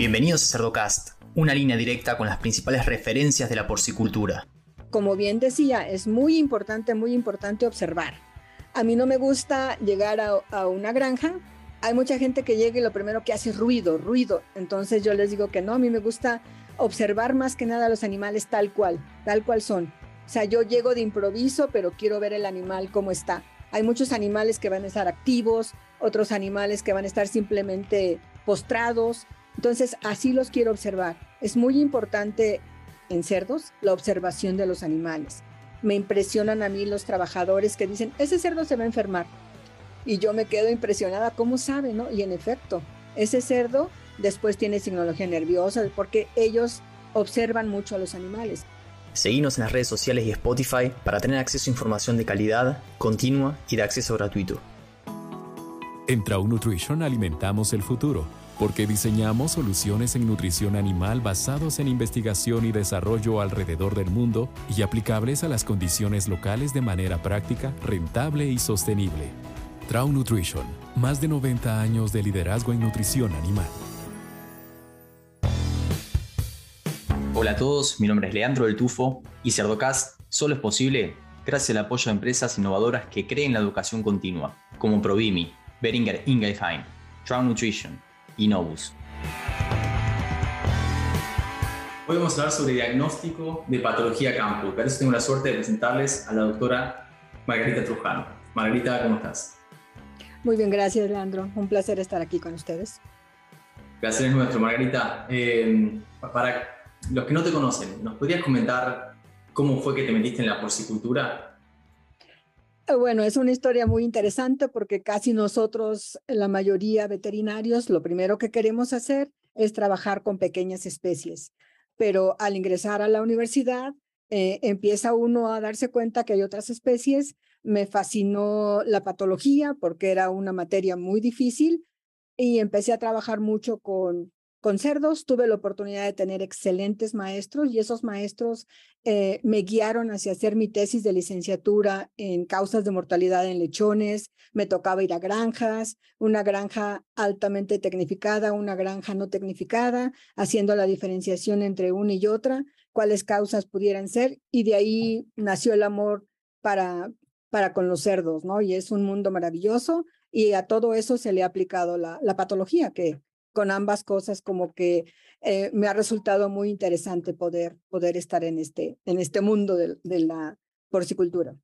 Bienvenidos a Cerdocast, una línea directa con las principales referencias de la porcicultura. Como bien decía, es muy importante, muy importante observar. A mí no me gusta llegar a, una granja. Hay mucha gente que llega y lo primero que hace es ruido, ruido. Entonces yo les digo que no, a mí me gusta observar más que nada a los animales tal cual, tal cual son. O sea, yo llego de improviso, pero quiero ver el animal cómo está. Hay muchos animales que van a estar activos, otros animales que van a estar simplemente postrados. Entonces, así los quiero observar. Es muy importante en cerdos la observación de los animales. Me impresionan a mí los trabajadores que dicen, ese cerdo se va a enfermar. Y yo me quedo impresionada, ¿cómo sabe? No? Y en efecto, ese cerdo después tiene signología nerviosa porque ellos observan mucho a los animales. Seguimos en las redes sociales y Spotify para tener acceso a información de calidad, continua y de acceso gratuito. En Trau Nutrition alimentamos el futuro porque diseñamos soluciones en nutrición animal basados en investigación y desarrollo alrededor del mundo y aplicables a las condiciones locales de manera práctica, rentable y sostenible. Trau Nutrition, más de 90 años de liderazgo en nutrición animal. Hola a todos, mi nombre es Leandro del Tufo y Cerdocast solo es posible gracias al apoyo de empresas innovadoras que creen la educación continua, como Provimi, Beringer Ingelheim, Trau Nutrition, y Novus. Hoy vamos a hablar sobre diagnóstico de patología campo. Para eso tengo la suerte de presentarles a la doctora Margarita Trujano. Margarita, ¿cómo estás? Muy bien, gracias, Leandro. Un placer estar aquí con ustedes. Gracias es nuestro, Margarita. Eh, para los que no te conocen, ¿nos podrías comentar cómo fue que te metiste en la porcicultura? Eh, bueno, es una historia muy interesante porque casi nosotros, la mayoría veterinarios, lo primero que queremos hacer es trabajar con pequeñas especies. Pero al ingresar a la universidad, eh, empieza uno a darse cuenta que hay otras especies. Me fascinó la patología porque era una materia muy difícil y empecé a trabajar mucho con con cerdos tuve la oportunidad de tener excelentes maestros y esos maestros eh, me guiaron hacia hacer mi tesis de licenciatura en causas de mortalidad en lechones. Me tocaba ir a granjas, una granja altamente tecnificada, una granja no tecnificada, haciendo la diferenciación entre una y otra, cuáles causas pudieran ser. Y de ahí nació el amor para, para con los cerdos, ¿no? Y es un mundo maravilloso y a todo eso se le ha aplicado la, la patología que con ambas cosas como que eh, me ha resultado muy interesante poder, poder estar en este, en este mundo de, la porcicultura.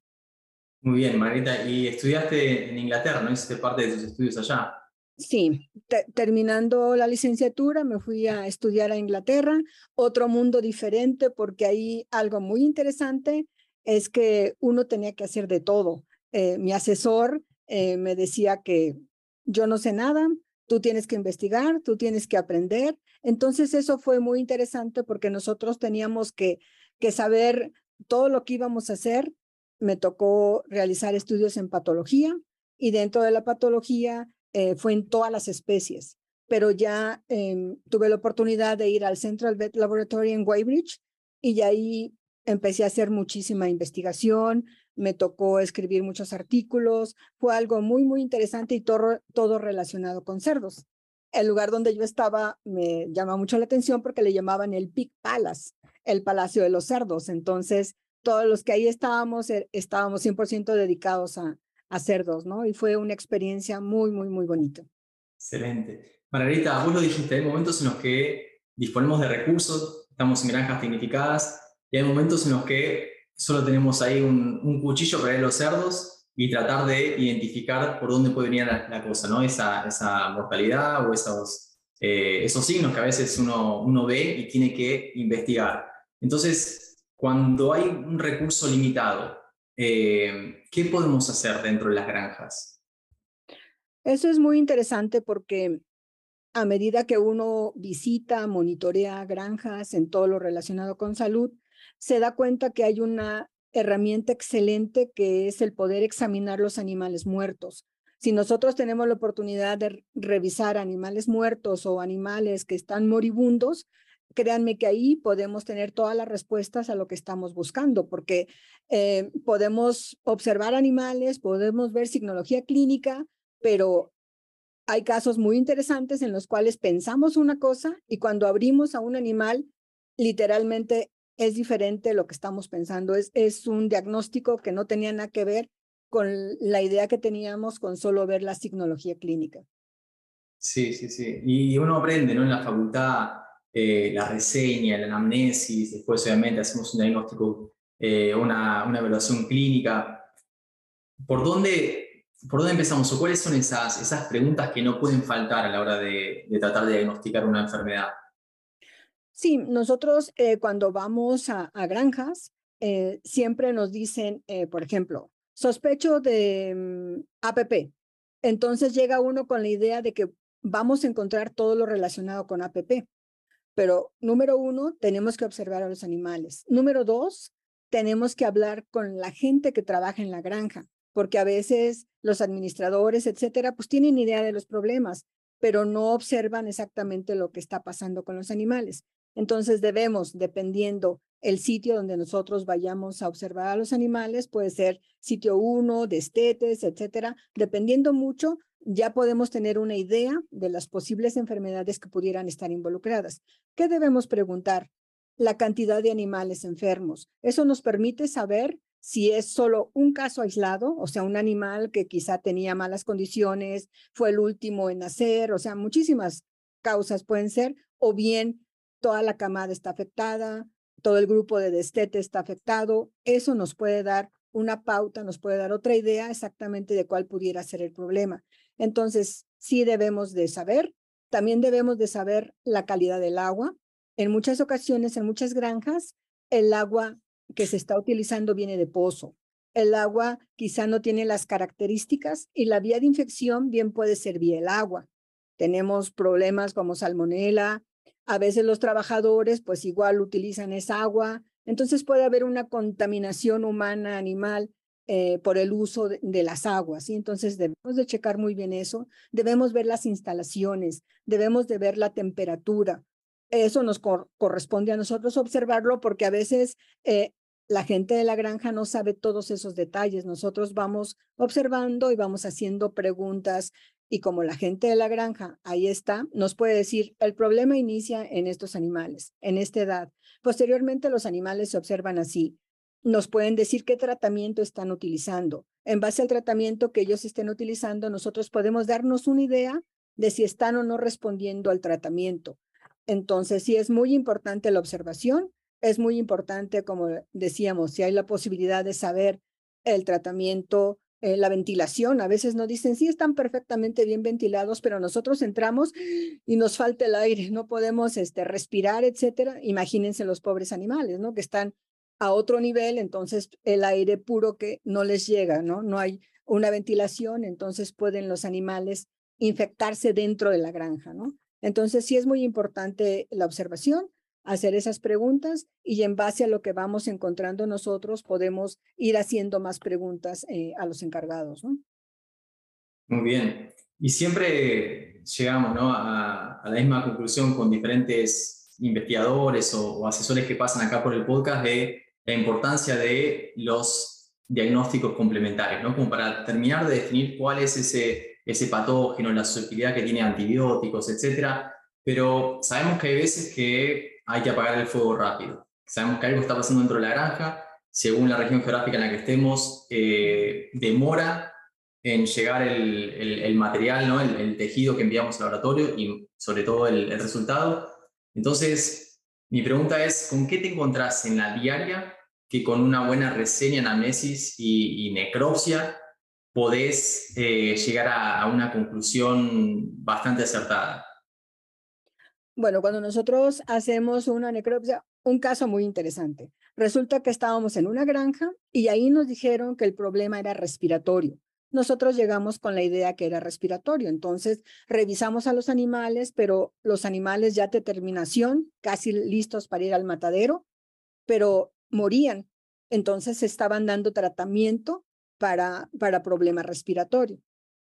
Muy bien, Marita. Y estudiaste en Inglaterra, ¿no? Hiciste parte de tus estudios allá. Sí, terminando la licenciatura me fui a estudiar a Inglaterra, otro mundo diferente porque ahí algo muy interesante es que uno tenía que hacer de todo. Eh, mi asesor eh, me decía que yo no sé nada, tú tienes que investigar, tú tienes que aprender. Entonces eso fue muy interesante porque nosotros teníamos que, que saber todo lo que íbamos a hacer. Me tocó realizar estudios en patología y dentro de la patología eh, fue en todas las especies, pero ya em, tuve la oportunidad de ir al Central Vet Laboratory en Weybridge y ahí empecé a hacer muchísima investigación, me tocó escribir muchos artículos, fue algo muy, muy interesante y todo, todo relacionado con cerdos. El lugar donde yo estaba me llama mucho la atención porque le llamaban el Pig Palace, el Palacio de los Cerdos. Entonces, todos los que ahí estábamos, eh, estábamos 100% dedicados a, a cerdos, ¿no? Y fue una experiencia muy, muy, muy bonita. Excelente. Margarita, vos lo dijiste, hay momentos en los que disponemos de recursos, estamos en granjas tecnificadas y hay momentos en los que solo tenemos ahí un, cuchillo para ver los cerdos y tratar de identificar por dónde puede venir la, cosa, ¿no? Esa, esa mortalidad o esos, eh, esos signos que a veces uno, uno ve y tiene que investigar. Entonces, cuando hay un recurso limitado, eh, ¿qué podemos hacer dentro de las granjas? Eso es muy interesante porque a medida que uno visita, monitorea granjas en todo lo relacionado con salud, se da cuenta que hay una herramienta excelente que es el poder examinar los animales muertos. Si nosotros tenemos la oportunidad de revisar animales muertos o animales que están moribundos, créanme que ahí podemos tener todas las respuestas a lo que estamos buscando, porque eh, podemos observar animales, podemos ver signología clínica, pero hay casos muy interesantes en los cuales pensamos una cosa y cuando abrimos a un animal, literalmente es diferente lo que estamos pensando. Es, es un diagnóstico que no tenía nada que ver con la idea que teníamos con solo ver la signología clínica. Sí, sí, sí. Y uno aprende ¿no? en la facultad eh, la reseña, la anamnesis, después obviamente hacemos un diagnóstico, eh, una, una evaluación clínica. ¿Por dónde, ¿Por dónde empezamos o cuáles son esas, esas preguntas que no pueden faltar a la hora de, de tratar de diagnosticar una enfermedad? Sí, nosotros eh, cuando vamos a, granjas, eh, siempre nos dicen, eh, por ejemplo, sospecho de mm, APP. Entonces llega uno con la idea de que vamos a encontrar todo lo relacionado con APP. Pero número uno, tenemos que observar a los animales. Número dos, tenemos que hablar con la gente que trabaja en la granja, porque a veces los administradores, etcétera, pues tienen idea de los problemas, pero no observan exactamente lo que está pasando con los animales. Entonces debemos, dependiendo el sitio donde nosotros vayamos a observar a los animales, puede ser sitio 1, destetes, etcétera, dependiendo mucho, ya podemos tener una idea de las posibles enfermedades que pudieran estar involucradas. ¿Qué debemos preguntar? La cantidad de animales enfermos. Eso nos permite saber si es solo un caso aislado, o sea, un animal que quizá tenía malas condiciones, fue el último en nacer, o sea, muchísimas causas pueden ser, o bien toda la camada está afectada, todo el grupo de destete está afectado. Eso nos puede dar una pauta, nos puede dar otra idea exactamente de cuál pudiera ser el problema. Entonces, sí debemos de saber, también debemos de saber la calidad del agua. En muchas ocasiones, en muchas granjas, el agua que se está utilizando viene de pozo. El agua quizá no tiene las características y la vía de infección bien puede ser vía el agua. Tenemos problemas como salmonela, a veces los trabajadores pues igual utilizan esa agua, entonces puede haber una contaminación humana, animal, eh, por el uso de, las aguas. y Entonces debemos de checar muy bien eso, debemos ver las instalaciones, debemos de ver la temperatura. Eso nos corresponde a nosotros observarlo porque a veces eh, la gente de la granja no sabe todos esos detalles. Nosotros vamos observando y vamos haciendo preguntas y como la gente de la granja ahí está, nos puede decir, el problema inicia en estos animales, en esta edad. Posteriormente los animales se observan así. Nos pueden decir qué tratamiento están utilizando. En base al tratamiento que ellos estén utilizando, nosotros podemos darnos una idea de si están o no respondiendo al tratamiento. Entonces, sí es muy importante la observación, es muy importante, como decíamos, si hay la posibilidad de saber el tratamiento, eh, la ventilación. A veces nos dicen, sí, están perfectamente bien ventilados, pero nosotros entramos y nos falta el aire, no podemos este, respirar, etcétera. Imagínense los pobres animales, ¿no? Que están a otro nivel, entonces el aire puro que no les llega, ¿no? No hay una ventilación, entonces pueden los animales infectarse dentro de la granja, ¿no? Entonces sí es muy importante la observación, hacer esas preguntas y en base a lo que vamos encontrando nosotros podemos ir haciendo más preguntas eh, a los encargados. ¿no? Muy bien. Y siempre llegamos ¿no? a, la misma conclusión con diferentes investigadores o, asesores que pasan acá por el podcast de la importancia de los diagnósticos complementarios, ¿no? como para terminar de definir cuál es ese, ese patógeno, la susceptibilidad que tiene antibióticos, etcétera. Pero sabemos que hay veces que hay que apagar el fuego rápido. Sabemos que algo está pasando dentro de la granja, según la región geográfica en la que estemos, eh, demora en llegar el, material, ¿no? El, tejido que enviamos al laboratorio y sobre todo el, resultado. Entonces, mi pregunta es, ¿con qué te encontrás en la diaria que con una buena reseña, anamnesis y, y necropsia podés eh, llegar a una conclusión bastante acertada? Bueno, cuando nosotros hacemos una necropsia, un caso muy interesante. Resulta que estábamos en una granja y ahí nos dijeron que el problema era respiratorio. Nosotros llegamos con la idea que era respiratorio, entonces revisamos a los animales, pero los animales ya de terminación, casi listos para ir al matadero, pero morían. Entonces estaban dando tratamiento para, para problema respiratorio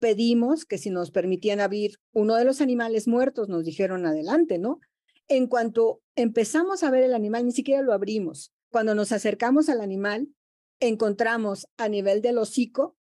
pedimos que si nos permitían abrir uno de los animales muertos, nos dijeron adelante, ¿no? En cuanto empezamos a ver el animal, ni siquiera lo abrimos. Cuando nos acercamos al animal, encontramos a nivel del hocico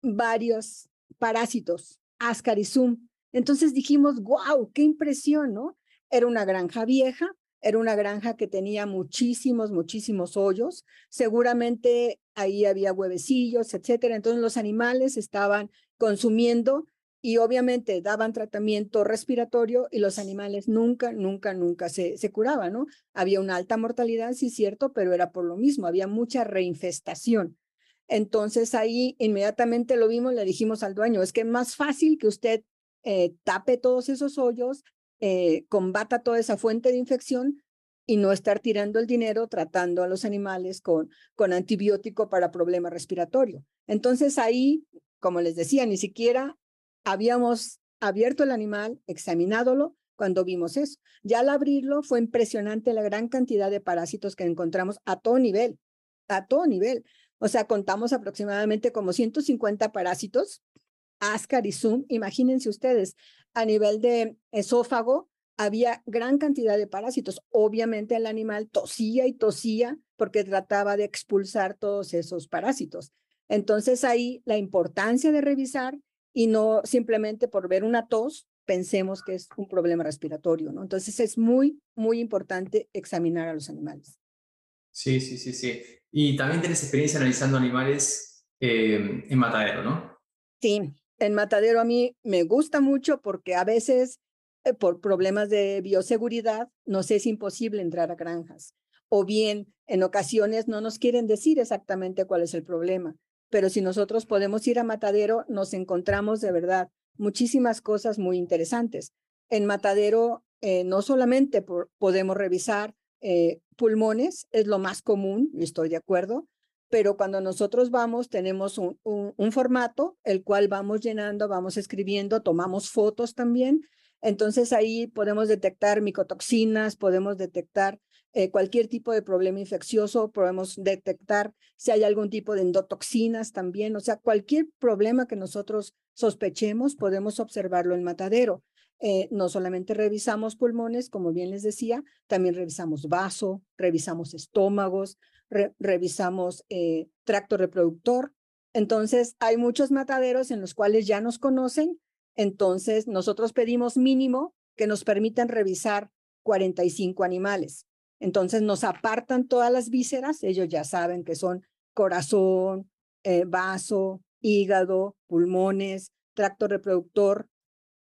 varios parásitos, ascarizum, Entonces dijimos, wow, qué impresión, ¿no? Era una granja vieja, era una granja que tenía muchísimos, muchísimos hoyos. Seguramente ahí había huevecillos, etcétera. Entonces los animales estaban consumiendo y obviamente daban tratamiento respiratorio y los animales nunca, nunca, nunca se, se curaban, ¿no? Había una alta mortalidad, sí, cierto, pero era por lo mismo, había mucha reinfestación. Entonces ahí inmediatamente lo vimos, le dijimos al dueño, es que es más fácil que usted eh, tape todos esos hoyos, eh, combata toda esa fuente de infección y no estar tirando el dinero tratando a los animales con, con antibiótico para problema respiratorio. Entonces ahí, como les decía, ni siquiera habíamos abierto el animal, examinádolo cuando vimos eso. Ya al abrirlo fue impresionante la gran cantidad de parásitos que encontramos a todo nivel, a todo nivel. O sea, contamos aproximadamente como 150 parásitos Ascar y Zoom, imagínense ustedes, a nivel de esófago había gran cantidad de parásitos. Obviamente el animal tosía y tosía porque trataba de expulsar todos esos parásitos. Entonces ahí la importancia de revisar y no simplemente por ver una tos pensemos que es un problema respiratorio, ¿no? Entonces es muy, muy importante examinar a los animales. Sí, sí, sí, sí. Y también tienes experiencia analizando animales eh, en matadero, ¿no? Sí, en matadero a mí me gusta mucho porque a veces eh, por problemas de bioseguridad nos es imposible entrar a granjas o bien en ocasiones no nos quieren decir exactamente cuál es el problema. Pero si nosotros podemos ir a matadero, nos encontramos de verdad muchísimas cosas muy interesantes. En matadero eh, no solamente podemos revisar eh, pulmones, es lo más común, estoy de acuerdo, pero cuando nosotros vamos tenemos un, un, formato, el cual vamos llenando, vamos escribiendo, tomamos fotos también. Entonces ahí podemos detectar micotoxinas, podemos detectar eh, cualquier tipo de problema infeccioso, podemos detectar si hay algún tipo de endotoxinas también, o sea, cualquier problema que nosotros sospechemos, podemos observarlo en matadero. Eh, no solamente revisamos pulmones, como bien les decía, también revisamos vaso, revisamos estómagos, revisamos eh, tracto reproductor. Entonces, hay muchos mataderos en los cuales ya nos conocen. Entonces, nosotros pedimos mínimo que nos permitan revisar 45 animales. Entonces, nos apartan todas las vísceras. Ellos ya saben que son corazón, eh, vaso, hígado, pulmones, tracto reproductor.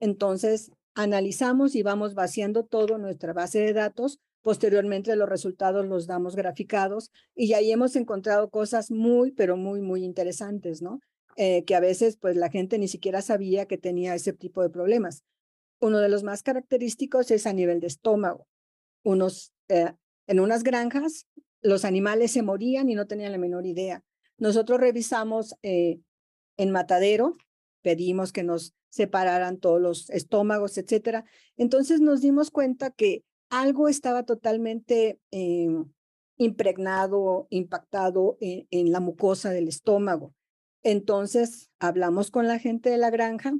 Entonces, analizamos y vamos vaciando todo nuestra base de datos Posteriormente los resultados los damos graficados y ahí hemos encontrado cosas muy, pero muy, muy interesantes, ¿no? Eh, que a veces pues la gente ni siquiera sabía que tenía ese tipo de problemas. Uno de los más característicos es a nivel de estómago. Unos, eh, en unas granjas los animales se morían y no tenían la menor idea. Nosotros revisamos eh, en matadero, pedimos que nos separaran todos los estómagos, etcétera. Entonces nos dimos cuenta que algo estaba totalmente em, impregnado, impactado en, la mucosa del estómago. Entonces hablamos con la gente de la granja,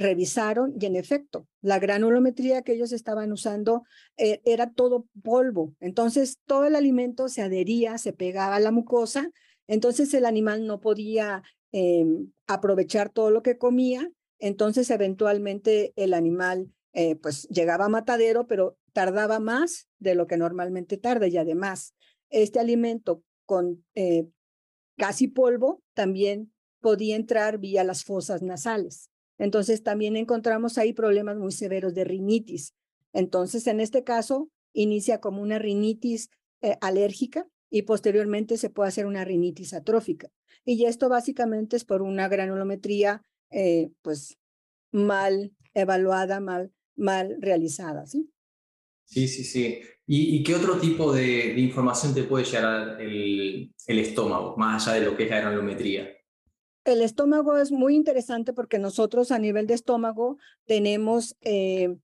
revisaron y en efecto, la granulometría que ellos estaban usando eh, era todo polvo. Entonces todo el alimento se adhería, se pegaba a la mucosa, entonces el animal no podía em, aprovechar todo lo que comía, entonces eventualmente el animal eh, pues llegaba a matadero, pero tardaba más de lo que normalmente tarda y además este alimento con eh, casi polvo también podía entrar vía las fosas nasales. Entonces también encontramos ahí problemas muy severos de rinitis. Entonces en este caso inicia como una rinitis eh, alérgica y posteriormente se puede hacer una rinitis atrófica. Y esto básicamente es por una granulometría eh, pues mal evaluada, mal, mal realizada. ¿sí? Sí, sí, sí. ¿Y, qué otro tipo de, información te puede llegar el, el, estómago, más allá de lo que es la granulometría? El estómago es muy interesante porque nosotros a nivel de estómago tenemos, eh,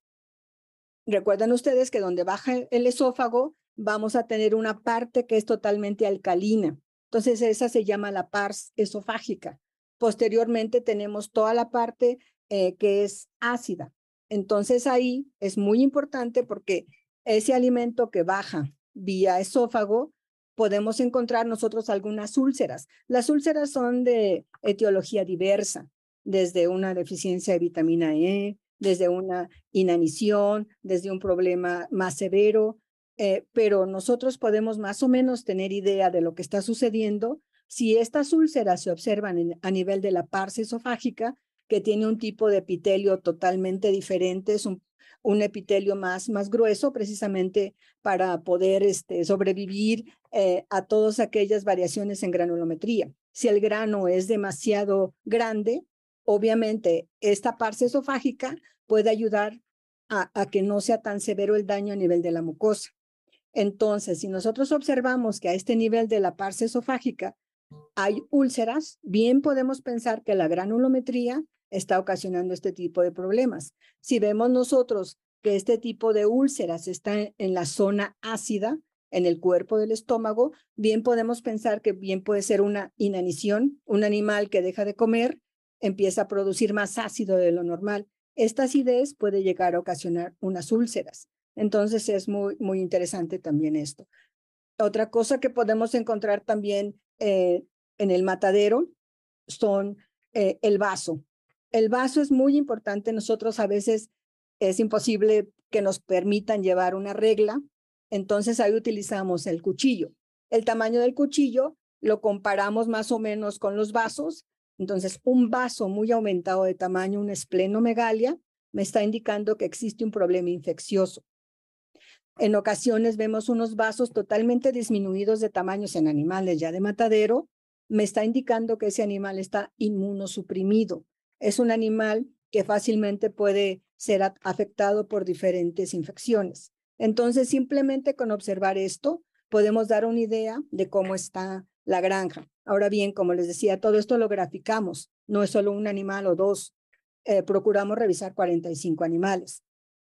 recuerdan ustedes que donde baja el esófago vamos a tener una parte que es totalmente alcalina. Entonces esa se llama la pars esofágica. Posteriormente tenemos toda la parte eh, que es ácida. Entonces ahí es muy importante porque ese alimento que baja vía esófago, podemos encontrar nosotros algunas úlceras. Las úlceras son de etiología diversa, desde una deficiencia de vitamina E, desde una inanición, desde un problema más severo, eh, pero nosotros podemos más o menos tener idea de lo que está sucediendo si estas úlceras se observan a nivel de la parsa esofágica, que tiene un tipo de epitelio totalmente diferente, es un, epitelio más, más grueso precisamente para poder este, sobrevivir eh, a todas aquellas variaciones en granulometría. Si el grano es demasiado grande, obviamente esta parsa esofágica puede ayudar a, a que no sea tan severo el daño a nivel de la mucosa. Entonces, si nosotros observamos que a este nivel de la parsa esofágica hay úlceras, bien podemos pensar que la granulometría está ocasionando este tipo de problemas. Si vemos nosotros que este tipo de úlceras está en la zona ácida, en el cuerpo del estómago, bien podemos pensar que bien puede ser una inanición, un animal que deja de comer, empieza a producir más ácido de lo normal. Esta acidez puede llegar a ocasionar unas úlceras. Entonces es muy, muy interesante también esto. Otra cosa que podemos encontrar también eh, en el matadero son eh, el vaso. El vaso es muy importante. Nosotros a veces es imposible que nos permitan llevar una regla, entonces ahí utilizamos el cuchillo. El tamaño del cuchillo lo comparamos más o menos con los vasos. Entonces, un vaso muy aumentado de tamaño, una esplenomegalia, me está indicando que existe un problema infeccioso. En ocasiones vemos unos vasos totalmente disminuidos de tamaños en animales ya de matadero. Me está indicando que ese animal está inmunosuprimido. Es un animal que fácilmente puede ser afectado por diferentes infecciones. Entonces, simplemente con observar esto, podemos dar una idea de cómo está la granja. Ahora bien, como les decía, todo esto lo graficamos. No es solo un animal o dos. Eh, procuramos revisar 45 animales.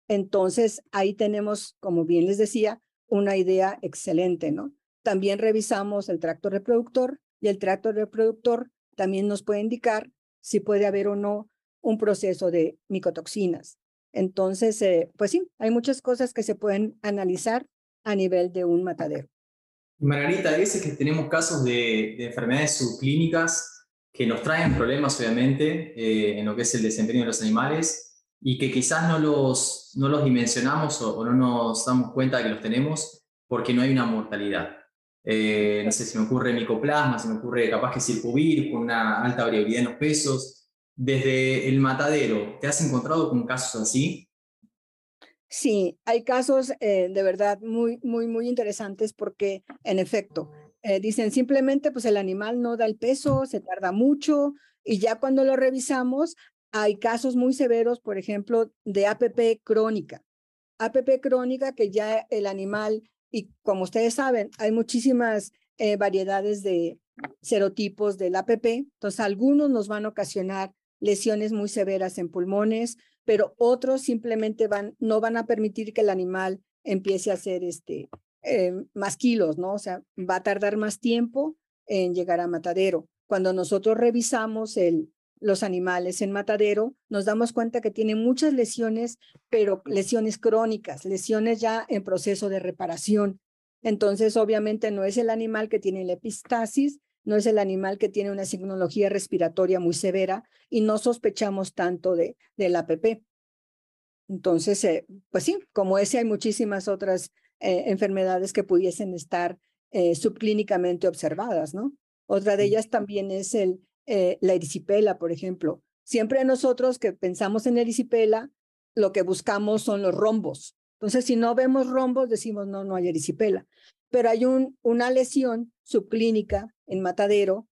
Entonces, ahí tenemos, como bien les decía, una idea excelente, ¿no? También revisamos el tracto reproductor y el tracto reproductor también nos puede indicar si puede haber o no un proceso de micotoxinas. Entonces, eh, pues sí, hay muchas cosas que se pueden analizar a nivel de un matadero. Margarita, a veces que tenemos casos de, enfermedades subclínicas que nos traen problemas, obviamente, eh, en lo que es el desempeño de los animales y que quizás no los, no los dimensionamos o, no nos damos cuenta de que los tenemos porque no hay una mortalidad. Eh, no sé, si me ocurre micoplasma, se me ocurre capaz que circuvir con una alta variabilidad en los pesos. Desde el matadero, ¿te has encontrado con casos así? Sí, hay casos eh, de verdad muy, muy, muy interesantes porque, en efecto, eh, dicen simplemente, pues el animal no da el peso, se tarda mucho y ya cuando lo revisamos hay casos muy severos, por ejemplo, de APP crónica. APP crónica que ya el animal, y como ustedes saben, hay muchísimas eh, variedades de serotipos del APP, entonces algunos nos van a ocasionar lesiones muy severas en pulmones, pero otros simplemente van, no van a permitir que el animal empiece a hacer este, eh, más kilos, ¿no? O sea, va a tardar más tiempo en llegar a matadero. Cuando nosotros revisamos el, los animales en matadero, nos damos cuenta que tienen muchas lesiones, pero lesiones crónicas, lesiones ya en proceso de reparación. Entonces, obviamente, no es el animal que tiene la epistasis, no es el animal que tiene una signología respiratoria muy severa y no sospechamos tanto de, del APP. Entonces, eh, pues sí, como ese hay muchísimas otras eh, enfermedades que pudiesen estar eh, subclínicamente observadas, ¿no? Otra de ellas también es el, eh, la erisipela, por ejemplo. Siempre nosotros que pensamos en erisipela, lo que buscamos son los rombos. Entonces, si no vemos rombos, decimos, no, no hay erisipela. Pero hay un, una lesión subclínica en matadero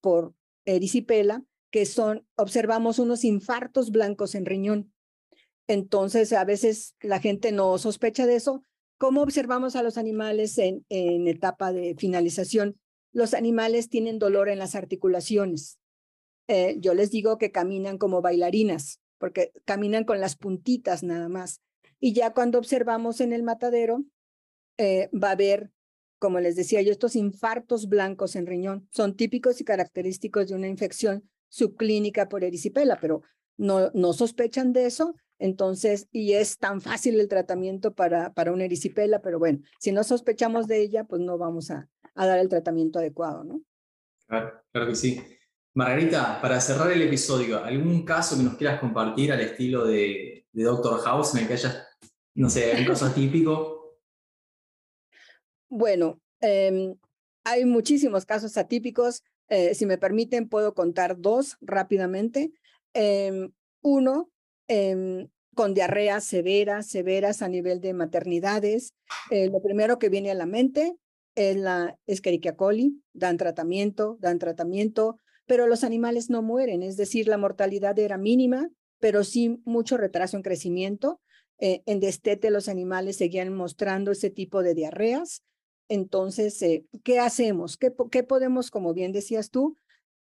por erisipela, que son, observamos unos infartos blancos en riñón. Entonces, a veces la gente no sospecha de eso. ¿Cómo observamos a los animales en, en etapa de finalización? Los animales tienen dolor en las articulaciones. Eh, yo les digo que caminan como bailarinas, porque caminan con las puntitas nada más. Y ya cuando observamos en el matadero, eh, va a haber, como les decía yo, estos infartos blancos en riñón. Son típicos y característicos de una infección subclínica por erisipela, pero no, no sospechan de eso. Entonces, y es tan fácil el tratamiento para, para una erisipela, pero bueno, si no sospechamos de ella, pues no vamos a, a dar el tratamiento adecuado, ¿no? Claro, claro que sí. Margarita, para cerrar el episodio, ¿algún caso que nos quieras compartir al estilo de, de Doctor House en el que haya, no sé, un caso atípico? Bueno, em, hay muchísimos casos atípicos. Eh, si me permiten, puedo contar dos rápidamente. Em, uno, em, con diarreas severas, severas a nivel de maternidades. Eh, lo primero que viene a la mente es la Escherichia coli, dan tratamiento, dan tratamiento, pero los animales no mueren, es decir, la mortalidad era mínima, pero sí mucho retraso en crecimiento. Eh, en destete los animales seguían mostrando ese tipo de diarreas. Entonces, eh, ¿qué hacemos? ¿Qué, ¿Qué podemos, como bien decías tú,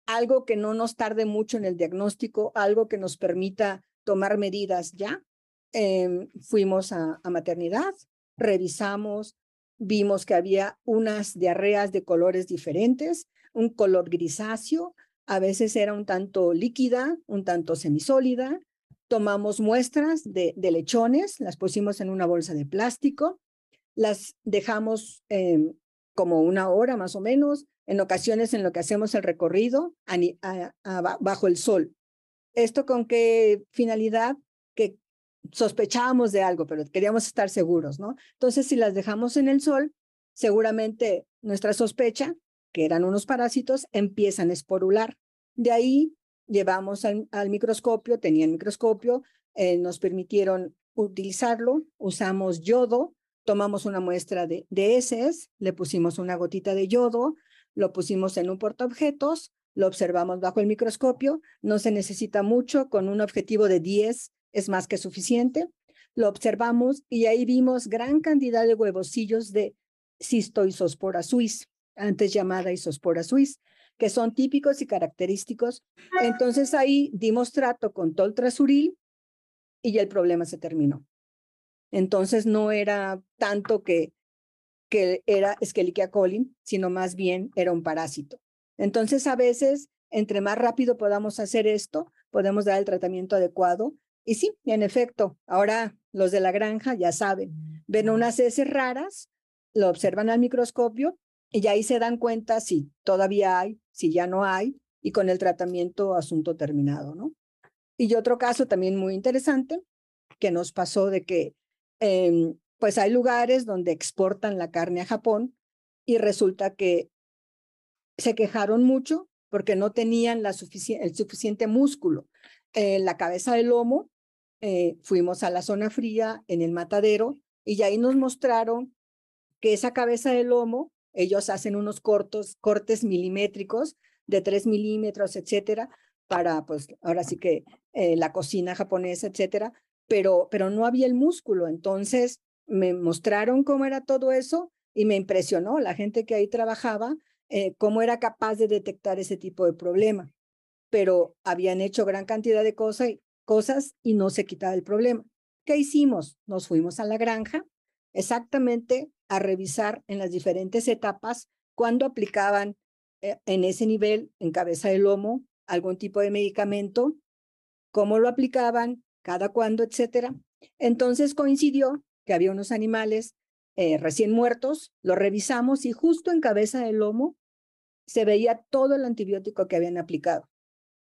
algo que no nos tarde mucho en el diagnóstico, algo que nos permita tomar medidas ya? Em, fuimos a maternidad, revisamos, vimos que había unas diarreas de colores diferentes, un color grisáceo, a veces era un tanto líquida, un tanto semisólida. Tomamos muestras de, lechones, las pusimos en una bolsa de plástico, las dejamos em, como una hora más o menos, en ocasiones en lo que hacemos el recorrido bajo el sol. ¿Esto con qué finalidad? Sospechábamos de algo, pero queríamos estar seguros, ¿no? Entonces, si las dejamos en el sol, seguramente nuestra sospecha que eran unos parásitos, empiezan a esporular. De ahí llevamos al, microscopio, tenían microscopio, eh, nos permitieron utilizarlo, usamos yodo, tomamos una muestra de, de heces, le pusimos una gotita de yodo, lo pusimos en un portaobjetos, lo observamos bajo el microscopio, no se necesita mucho, con un objetivo de 10 es más que suficiente. Lo observamos y ahí vimos gran cantidad de huevocillos de cistoisospora suis antes llamada isospora suis, que son típicos y característicos. Entonces ahí dimos trato con toltrasuril y el problema se terminó. Entonces no era tanto que, que era Escherichia coli, sino más bien era un parásito. Entonces a veces, entre más rápido podamos hacer esto, podemos dar el tratamiento adecuado. Y sí, en efecto, ahora los de la granja ya saben, ven unas heces raras, lo observan al microscopio y ahí se dan cuenta si todavía hay, si ya no hay, y con el tratamiento asunto terminado, ¿no? Y otro caso también muy interesante que nos pasó de que em, pues hay lugares donde exportan la carne a Japón y resulta que se quejaron mucho porque no tenían la el suficiente músculo. En la cabeza del lomo, eh, fuimos a la zona fría en el matadero y ahí nos mostraron que esa cabeza del lomo ellos hacen unos cortos, cortes milimétricos de 3 milímetros, etcétera, para, pues, ahora sí que eh, la cocina japonesa, etcétera, pero, pero no había el músculo. Entonces, me mostraron cómo era todo eso y me impresionó la gente que ahí trabajaba, eh, cómo era capaz de detectar ese tipo de problema. Pero habían hecho gran cantidad de cosas, cosas y no se quitaba el problema. ¿Qué hicimos? Nos fuimos a la granja, exactamente a revisar en las diferentes etapas cuando aplicaban eh, en ese nivel, en cabeza de lomo, algún tipo de medicamento, cómo lo aplicaban, cada cuándo, etcétera. Entonces coincidió que había unos animales eh, recién muertos, lo revisamos y justo en cabeza de lomo se veía todo el antibiótico que habían aplicado.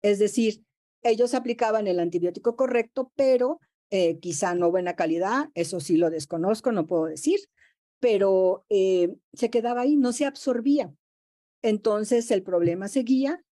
Es decir, ellos aplicaban el antibiótico correcto, pero eh, quizá no buena calidad, eso sí lo desconozco, no puedo decir, pero eh, se quedaba ahí, no se absorbía. Entonces el problema seguía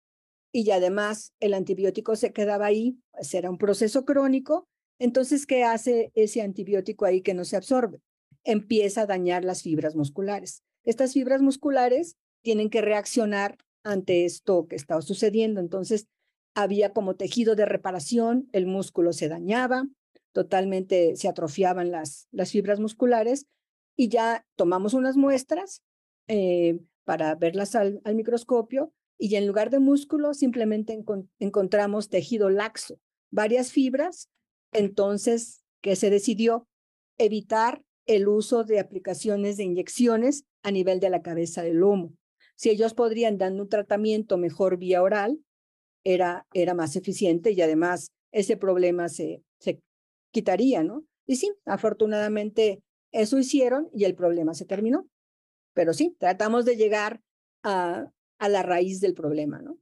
y además el antibiótico se quedaba ahí, pues era un proceso crónico. Entonces, ¿qué hace ese antibiótico ahí que no se absorbe? Empieza a dañar las fibras musculares. Estas fibras musculares tienen que reaccionar ante esto que estaba sucediendo. Entonces, había como tejido de reparación, el músculo se dañaba, totalmente se atrofiaban las, las fibras musculares y ya tomamos unas muestras eh, para verlas al, microscopio y en lugar de músculo simplemente encontramos tejido laxo, varias fibras. Entonces, ¿qué se decidió? Evitar el uso de aplicaciones de inyecciones a nivel de la cabeza del lomo. Si ellos podrían dar un tratamiento mejor vía oral, era, era más eficiente y además ese problema se, se quitaría, ¿no? Y sí, afortunadamente eso hicieron y el problema se terminó. Pero sí, tratamos de llegar a, a la raíz del problema, ¿no?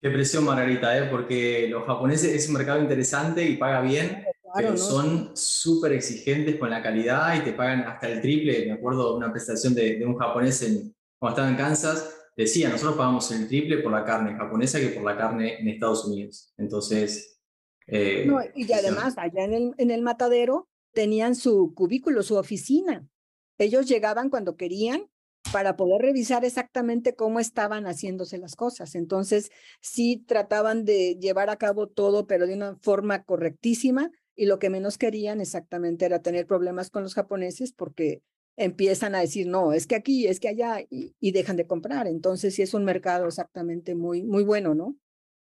Qué presión, Margarita, ¿eh? porque los japoneses es un mercado interesante y paga bien, pero son súper exigentes con la calidad y te pagan hasta el triple. Me acuerdo de una presentación de, un japonés en, cuando estaba en Kansas, decía, nosotros pagamos el triple por la carne japonesa que por la carne en Estados Unidos. Entonces... Eh, y además, allá en el, en el matadero tenían su cubículo, su oficina. Ellos llegaban cuando querían para poder revisar exactamente cómo estaban haciéndose las cosas. Entonces, sí trataban de llevar a cabo todo, pero de una forma correctísima, y lo que menos querían exactamente era tener problemas con los japoneses porque empiezan a decir, no, es que aquí, es que allá, y, dejan de comprar. Entonces, sí es un mercado exactamente muy, muy bueno, ¿no?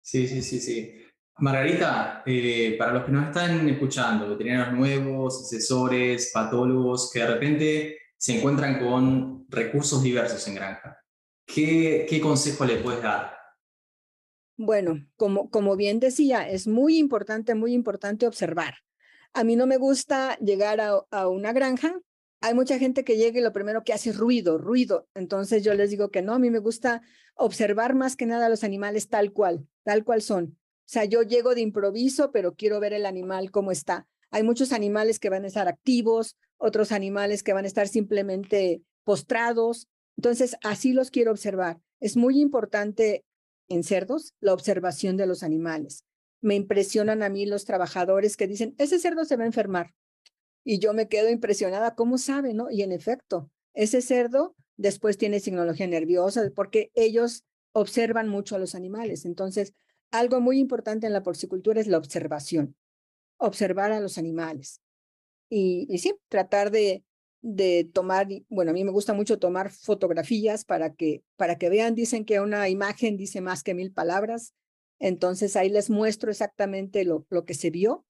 Sí, sí, sí, sí. Margarita, eh, para los que nos están escuchando, veterinarios nuevos, asesores, patólogos, que de repente se encuentran con recursos diversos en granja, ¿qué, qué consejo le puedes dar? Bueno, como, como bien decía, es muy importante, muy importante observar. A mí no me gusta llegar a, a una granja hay mucha gente que llega y lo primero que hace es ruido, ruido. Entonces yo les digo que no, a mí me gusta observar más que nada a los animales tal cual, tal cual son. O sea, yo llego de improviso, pero quiero ver el animal cómo está. Hay muchos animales que van a estar activos, otros animales que van a estar simplemente postrados. Entonces, así los quiero observar. Es muy importante en cerdos la observación de los animales. Me impresionan a mí los trabajadores que dicen, ese cerdo se va a enfermar. Y yo me quedo impresionada, ¿cómo sabe, no? Y en efecto, ese cerdo después tiene signología nerviosa porque ellos observan mucho a los animales. Entonces, algo muy importante en la porcicultura es la observación, observar a los animales. Y, y sí, tratar de, de tomar, bueno, a mí me gusta mucho tomar fotografías para que, para que vean, dicen que una imagen dice más que mil palabras, entonces ahí les muestro exactamente lo, lo que se vio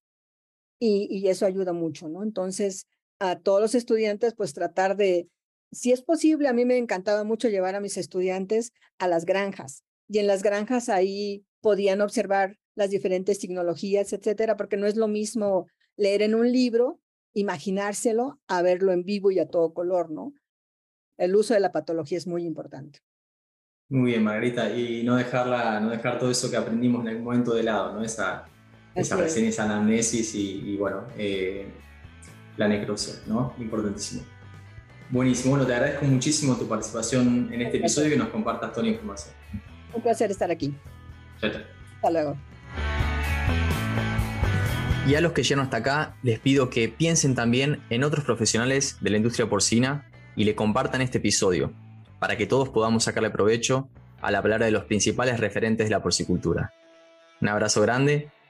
y, y eso ayuda mucho, ¿no? Entonces, a todos los estudiantes, pues tratar de, si es posible, a mí me encantaba mucho llevar a mis estudiantes a las granjas y en las granjas ahí podían observar las diferentes tecnologías, etcétera, porque no es lo mismo leer en un libro, imaginárselo, a verlo en vivo y a todo color, ¿no? El uso de la patología es muy importante. Muy bien, Margarita, y no dejarla, no dejar todo eso que aprendimos en algún momento de lado, ¿no? Esa, esa recién esa anamnesis y, bueno, eh, la necrosia, ¿no? Importantísimo. Buenísimo, bueno, te agradezco muchísimo tu participación en este episodio y que nos compartas toda la información. Un placer estar aquí. Hasta luego. Y a los que llegan hasta acá, les pido que piensen también en otros profesionales de la industria porcina y le compartan este episodio, para que todos podamos sacarle provecho a la palabra de los principales referentes de la porcicultura. Un abrazo grande